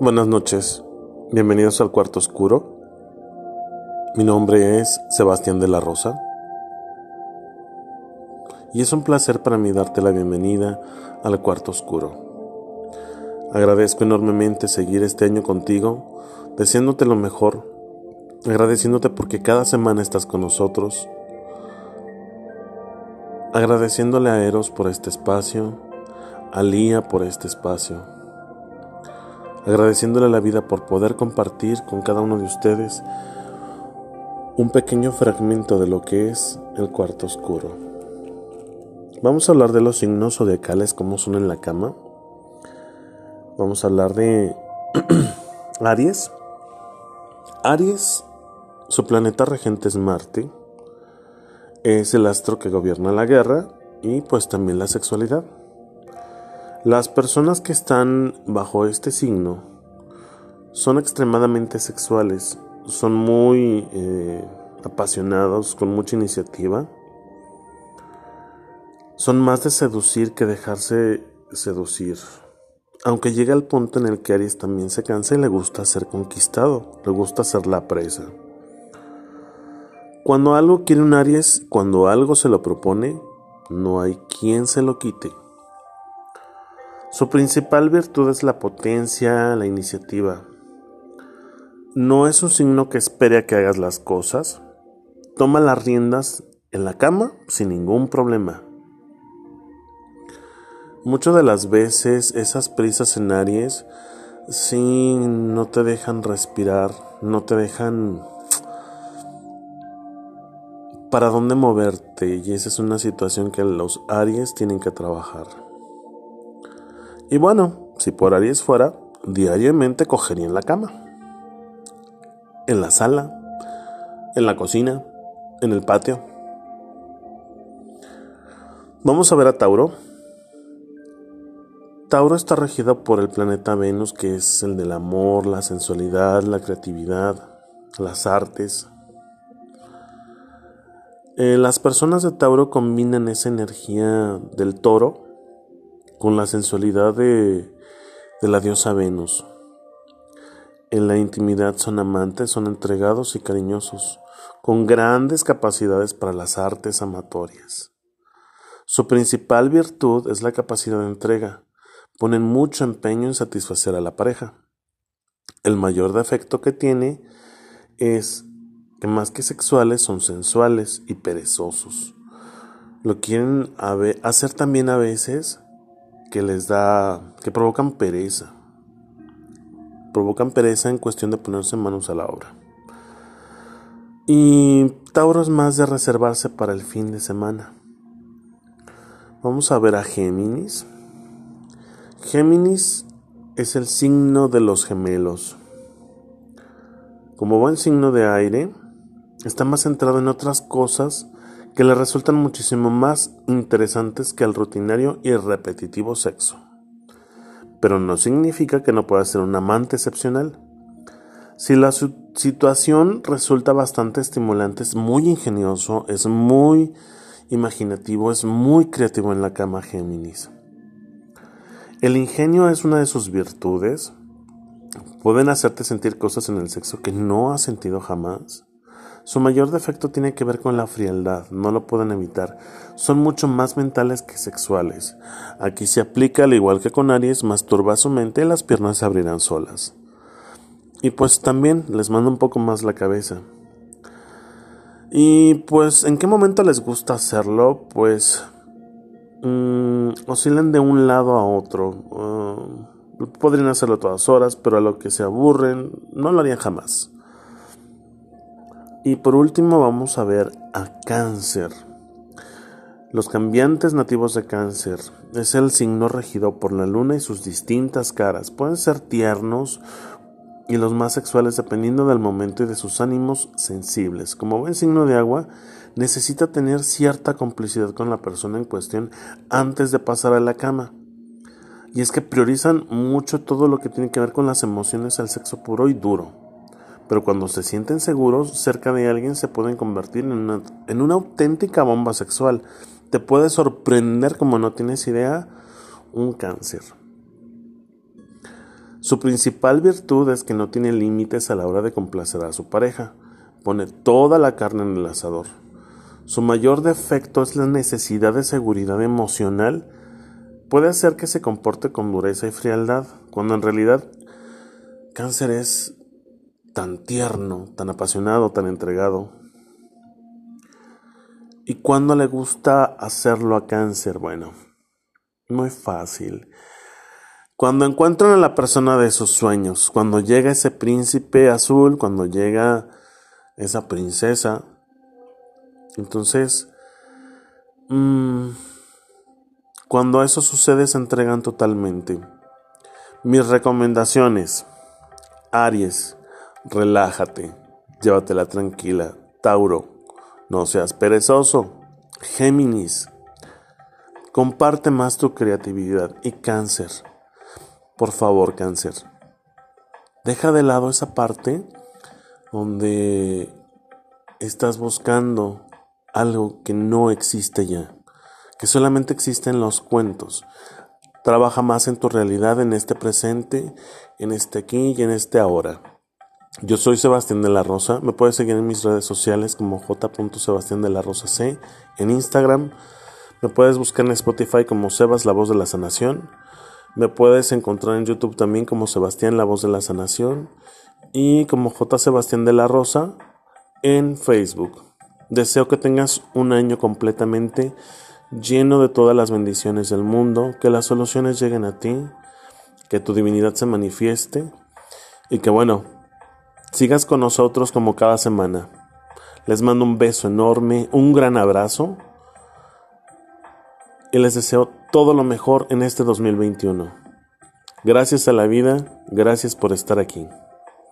Buenas noches, bienvenidos al cuarto oscuro. Mi nombre es Sebastián de la Rosa y es un placer para mí darte la bienvenida al cuarto oscuro. Agradezco enormemente seguir este año contigo, deseándote lo mejor, agradeciéndote porque cada semana estás con nosotros, agradeciéndole a Eros por este espacio, a Lía por este espacio agradeciéndole a la vida por poder compartir con cada uno de ustedes un pequeño fragmento de lo que es el cuarto oscuro. Vamos a hablar de los signos zodiacales, como son en la cama. Vamos a hablar de Aries. Aries, su planeta regente es Marte. Es el astro que gobierna la guerra y pues también la sexualidad. Las personas que están bajo este signo son extremadamente sexuales, son muy eh, apasionados, con mucha iniciativa. Son más de seducir que dejarse seducir. Aunque llega al punto en el que Aries también se cansa y le gusta ser conquistado, le gusta ser la presa. Cuando algo quiere un Aries, cuando algo se lo propone, no hay quien se lo quite. Su principal virtud es la potencia, la iniciativa. No es un signo que espere a que hagas las cosas. Toma las riendas en la cama sin ningún problema. Muchas de las veces esas prisas en Aries sí no te dejan respirar, no te dejan para dónde moverte y esa es una situación que los Aries tienen que trabajar. Y bueno, si por Aries fuera, diariamente cogería en la cama, en la sala, en la cocina, en el patio. Vamos a ver a Tauro. Tauro está regido por el planeta Venus, que es el del amor, la sensualidad, la creatividad, las artes. Eh, las personas de Tauro combinan esa energía del toro con la sensualidad de, la diosa Venus. En la intimidad son amantes, son entregados y cariñosos, con grandes capacidades para las artes amatorias. Su principal virtud es la capacidad de entrega. Ponen mucho empeño en satisfacer a la pareja. El mayor defecto que tiene es que más que sexuales son sensuales y perezosos. Lo quieren hacer también a veces que les da, que provocan pereza. Provocan pereza en cuestión de ponerse manos a la obra. Y Tauro es más de reservarse para el fin de semana. Vamos a ver a Géminis. Géminis es el signo de los gemelos. Como buen signo de aire, está más centrado en otras cosas que le resultan muchísimo más interesantes que el rutinario y repetitivo sexo. Pero no significa que no pueda ser un amante excepcional. Si la situación resulta bastante estimulante, es muy ingenioso, es muy imaginativo, es muy creativo en la cama Géminis. El ingenio es una de sus virtudes. Pueden hacerte sentir cosas en el sexo que no has sentido jamás. Su mayor defecto tiene que ver con la frialdad, no lo pueden evitar. Son mucho más mentales que sexuales. Aquí se aplica, al igual que con Aries, masturba su mente y las piernas se abrirán solas. Y pues también les manda un poco más la cabeza. Y pues, ¿en qué momento les gusta hacerlo? Pues mmm, oscilan de un lado a otro. Uh, podrían hacerlo todas horas, pero a lo que se aburren, no lo harían jamás. Y por último vamos a ver a cáncer. Los cambiantes nativos de cáncer es el signo regido por la luna y sus distintas caras. Pueden ser tiernos y los más sexuales dependiendo del momento y de sus ánimos sensibles. Como buen signo de agua, necesita tener cierta complicidad con la persona en cuestión antes de pasar a la cama. Y es que priorizan mucho todo lo que tiene que ver con las emociones al sexo puro y duro pero cuando se sienten seguros cerca de alguien se pueden convertir en una, en una auténtica bomba sexual. Te puede sorprender como no tienes idea un cáncer. Su principal virtud es que no tiene límites a la hora de complacer a su pareja. Pone toda la carne en el asador. Su mayor defecto es la necesidad de seguridad emocional. Puede hacer que se comporte con dureza y frialdad, cuando en realidad cáncer es tan tierno, tan apasionado, tan entregado. ¿Y cuándo le gusta hacerlo a cáncer? Bueno, muy fácil. Cuando encuentran a la persona de sus sueños, cuando llega ese príncipe azul, cuando llega esa princesa, entonces, mmm, cuando eso sucede se entregan totalmente. Mis recomendaciones, Aries, relájate, llévatela tranquila. Tauro, no seas perezoso. Géminis, comparte más tu creatividad. Y cáncer, por favor, cáncer, deja de lado esa parte donde estás buscando algo que no existe ya, que solamente existe en los cuentos. Trabaja más en tu realidad, en este presente, en este aquí y en este ahora. Yo soy Sebastián de la Rosa. Me puedes seguir en mis redes sociales como j.sebastián de la Rosa C. En Instagram. Me puedes buscar en Spotify como Sebas, la voz de la sanación. Me puedes encontrar en YouTube también como Sebastián, la voz de la sanación. Y como J. Sebastián de la Rosa en Facebook. Deseo que tengas un año completamente lleno de todas las bendiciones del mundo, que las soluciones lleguen a ti, que tu divinidad se manifieste y que bueno, sigas con nosotros como cada semana. Les mando un beso enorme, un gran abrazo y les deseo todo lo mejor en este 2021. Gracias a la vida, gracias por estar aquí.